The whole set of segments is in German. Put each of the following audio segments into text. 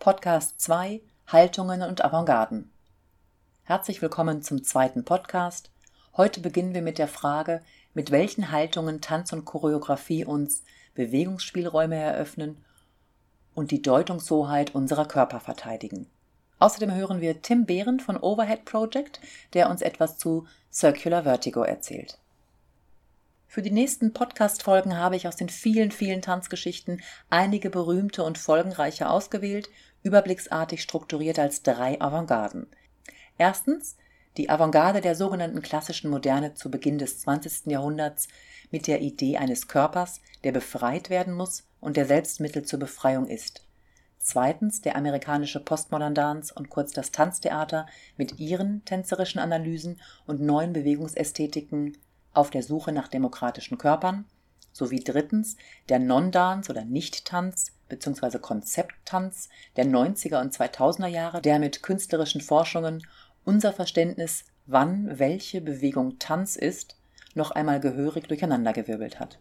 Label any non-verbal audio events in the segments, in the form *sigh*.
Podcast 2 Haltungen und Avantgarden. Herzlich willkommen zum zweiten Podcast. Heute beginnen wir mit der Frage, mit welchen Haltungen Tanz und Choreografie uns Bewegungsspielräume eröffnen und die Deutungshoheit unserer Körper verteidigen. Außerdem hören wir Tim Behren von Overhead Project, der uns etwas zu Circular Vertigo erzählt. Für die nächsten Podcast-Folgen habe ich aus den vielen, vielen Tanzgeschichten einige berühmte und folgenreiche ausgewählt, überblicksartig strukturiert als drei Avantgarden. Erstens die Avantgarde der sogenannten klassischen Moderne zu Beginn des 20. Jahrhunderts mit der Idee eines Körpers, der befreit werden muss und der Selbstmittel zur Befreiung ist. Zweitens der amerikanische Postmodern Dance und kurz das Tanztheater mit ihren tänzerischen Analysen und neuen Bewegungsästhetiken auf der Suche nach demokratischen Körpern, sowie drittens der Non-Dance oder Nicht-Tanz bzw. Konzepttanz der 90er und 2000er Jahre, der mit künstlerischen Forschungen unser Verständnis, wann welche Bewegung Tanz ist, noch einmal gehörig durcheinandergewirbelt hat.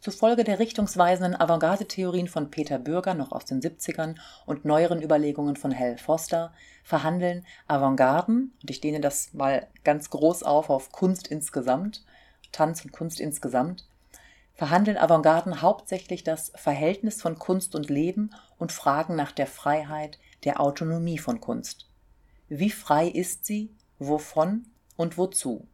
Zufolge der richtungsweisenden Avantgarde-Theorien von Peter Bürger noch aus den 70ern und neueren Überlegungen von Hal Foster verhandeln Avantgarden, und ich dehne das mal ganz groß auf auf Kunst insgesamt, Tanz und Kunst insgesamt, verhandeln Avantgarden hauptsächlich das Verhältnis von Kunst und Leben und fragen nach der Freiheit, der Autonomie von Kunst. Wie frei ist sie, wovon und wozu?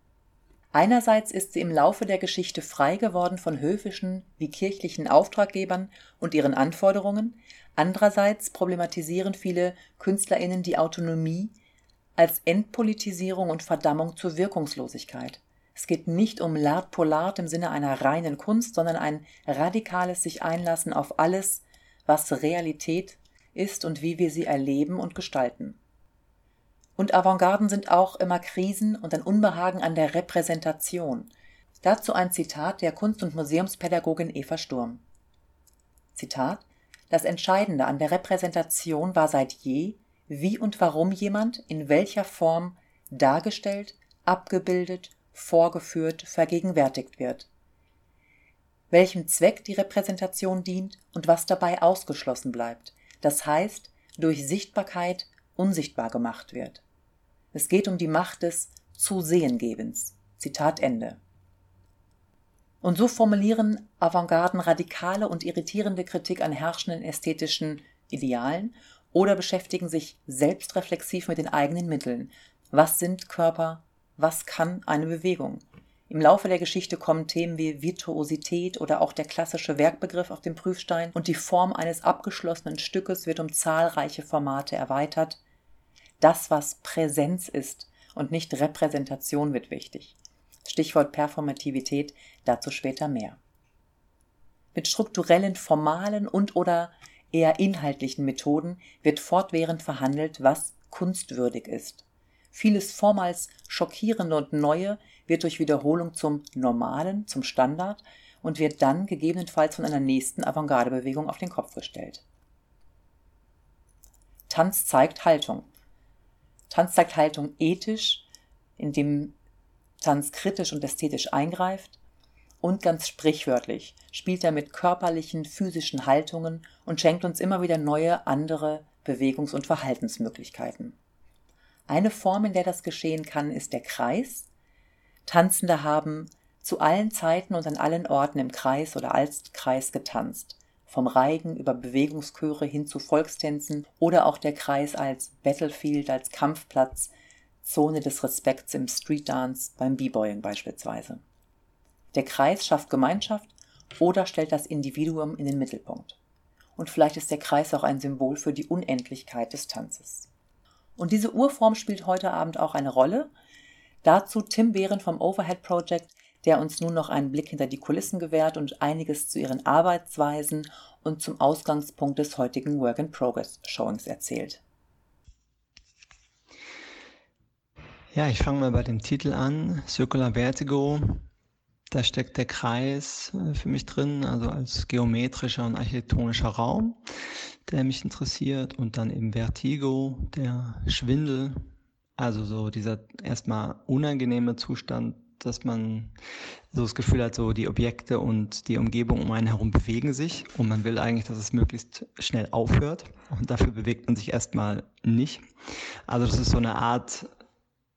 Einerseits ist sie im Laufe der Geschichte frei geworden von höfischen wie kirchlichen Auftraggebern und ihren Anforderungen, andererseits problematisieren viele Künstlerinnen die Autonomie als Entpolitisierung und Verdammung zur Wirkungslosigkeit. Es geht nicht um l'art pour l'art im Sinne einer reinen Kunst, sondern ein radikales sich einlassen auf alles, was Realität ist und wie wir sie erleben und gestalten. Und Avantgarden sind auch immer Krisen und ein Unbehagen an der Repräsentation. Dazu ein Zitat der Kunst- und Museumspädagogin Eva Sturm. Zitat Das Entscheidende an der Repräsentation war seit je, wie und warum jemand in welcher Form dargestellt, abgebildet, vorgeführt, vergegenwärtigt wird. Welchem Zweck die Repräsentation dient und was dabei ausgeschlossen bleibt, das heißt durch Sichtbarkeit unsichtbar gemacht wird. Es geht um die Macht des Zusehengebens. Zitat Ende. Und so formulieren Avantgarden radikale und irritierende Kritik an herrschenden ästhetischen Idealen oder beschäftigen sich selbstreflexiv mit den eigenen Mitteln. Was sind Körper? Was kann eine Bewegung? Im Laufe der Geschichte kommen Themen wie Virtuosität oder auch der klassische Werkbegriff auf den Prüfstein und die Form eines abgeschlossenen Stückes wird um zahlreiche Formate erweitert, das, was Präsenz ist und nicht Repräsentation wird wichtig. Stichwort Performativität, dazu später mehr. Mit strukturellen, formalen und oder eher inhaltlichen Methoden wird fortwährend verhandelt, was kunstwürdig ist. Vieles vormals Schockierende und Neue wird durch Wiederholung zum Normalen, zum Standard und wird dann gegebenenfalls von einer nächsten Avantgarde-Bewegung auf den Kopf gestellt. Tanz zeigt Haltung. Tanz zeigt Haltung ethisch, indem Tanz kritisch und ästhetisch eingreift und ganz sprichwörtlich spielt er mit körperlichen, physischen Haltungen und schenkt uns immer wieder neue, andere Bewegungs- und Verhaltensmöglichkeiten. Eine Form, in der das geschehen kann, ist der Kreis. Tanzende haben zu allen Zeiten und an allen Orten im Kreis oder als Kreis getanzt vom Reigen über Bewegungschöre hin zu Volkstänzen oder auch der Kreis als Battlefield, als Kampfplatz, Zone des Respekts im Streetdance, beim B-Boying beispielsweise. Der Kreis schafft Gemeinschaft oder stellt das Individuum in den Mittelpunkt. Und vielleicht ist der Kreis auch ein Symbol für die Unendlichkeit des Tanzes. Und diese Urform spielt heute Abend auch eine Rolle. Dazu Tim Behren vom Overhead Project, der uns nun noch einen Blick hinter die Kulissen gewährt und einiges zu ihren Arbeitsweisen und zum Ausgangspunkt des heutigen Work-in-Progress-Showings erzählt. Ja, ich fange mal bei dem Titel an, Circular Vertigo. Da steckt der Kreis äh, für mich drin, also als geometrischer und architektonischer Raum, der mich interessiert. Und dann eben Vertigo, der Schwindel, also so dieser erstmal unangenehme Zustand dass man so das Gefühl hat, so die Objekte und die Umgebung um einen herum bewegen sich und man will eigentlich, dass es möglichst schnell aufhört und dafür bewegt man sich erstmal nicht. Also das ist so eine Art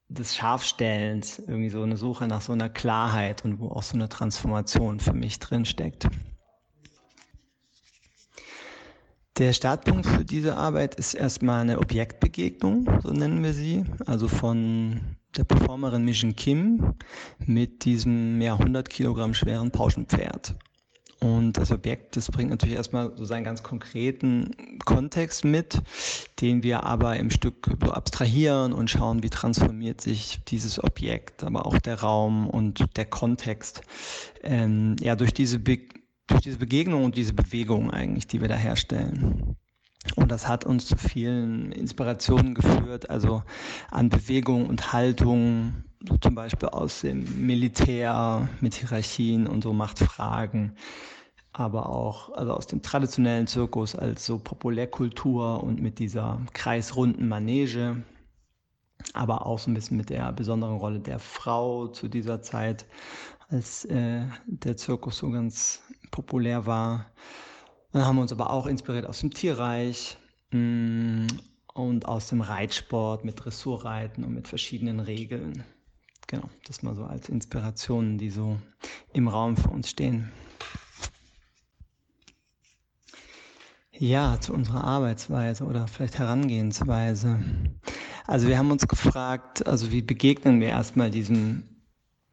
des Scharfstellens, irgendwie so eine Suche nach so einer Klarheit und wo auch so eine Transformation für mich drin steckt. Der Startpunkt für diese Arbeit ist erstmal eine Objektbegegnung, so nennen wir sie, also von der Performerin Mission Kim mit diesem mehr 100 Kilogramm schweren Pauschenpferd. Und das Objekt, das bringt natürlich erstmal so seinen ganz konkreten Kontext mit, den wir aber im Stück abstrahieren und schauen, wie transformiert sich dieses Objekt, aber auch der Raum und der Kontext ähm, ja, durch diese Be durch diese Begegnung und diese Bewegung eigentlich, die wir da herstellen. Und das hat uns zu vielen Inspirationen geführt, also an Bewegung und Haltung, so zum Beispiel aus dem Militär mit Hierarchien und so Machtfragen, aber auch also aus dem traditionellen Zirkus als so Populärkultur und mit dieser kreisrunden Manege, aber auch so ein bisschen mit der besonderen Rolle der Frau zu dieser Zeit, als äh, der Zirkus so ganz populär war. Dann haben wir uns aber auch inspiriert aus dem Tierreich mm, und aus dem Reitsport mit Dressurreiten und mit verschiedenen Regeln. Genau, das mal so als Inspirationen, die so im Raum für uns stehen. Ja, zu unserer Arbeitsweise oder vielleicht Herangehensweise. Also wir haben uns gefragt, also wie begegnen wir erstmal diesem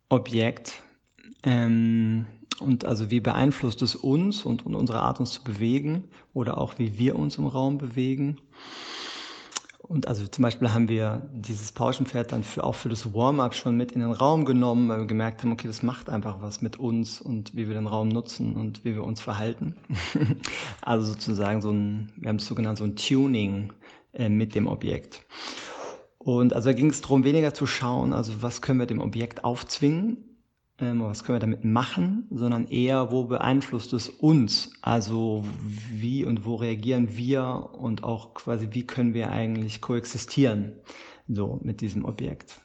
Objekt? Ähm, und also wie beeinflusst es uns und, und unsere Art, uns zu bewegen oder auch wie wir uns im Raum bewegen. Und also zum Beispiel haben wir dieses Pauschenpferd dann für, auch für das Warm-up schon mit in den Raum genommen, weil wir gemerkt haben, okay, das macht einfach was mit uns und wie wir den Raum nutzen und wie wir uns verhalten. *laughs* also sozusagen so ein, wir haben es so genannt, so ein Tuning äh, mit dem Objekt. Und also da ging es darum, weniger zu schauen, also was können wir dem Objekt aufzwingen, ähm, was können wir damit machen, sondern eher, wo beeinflusst es uns? Also wie und wo reagieren wir und auch quasi, wie können wir eigentlich koexistieren so mit diesem Objekt?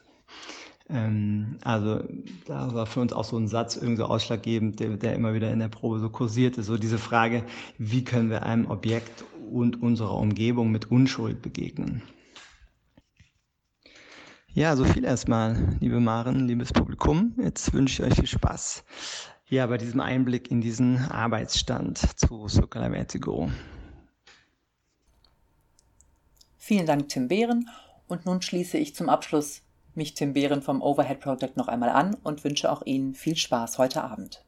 Ähm, also da war für uns auch so ein Satz irgendwie so ausschlaggebend, der, der immer wieder in der Probe so kursierte, so diese Frage, wie können wir einem Objekt und unserer Umgebung mit Unschuld begegnen? Ja, so viel erstmal, liebe Maren, liebes Publikum. Jetzt wünsche ich euch viel Spaß ja, bei diesem Einblick in diesen Arbeitsstand zu Circular Vertigo. Vielen Dank, Tim Behren. Und nun schließe ich zum Abschluss mich Tim Behren vom Overhead Project noch einmal an und wünsche auch Ihnen viel Spaß heute Abend.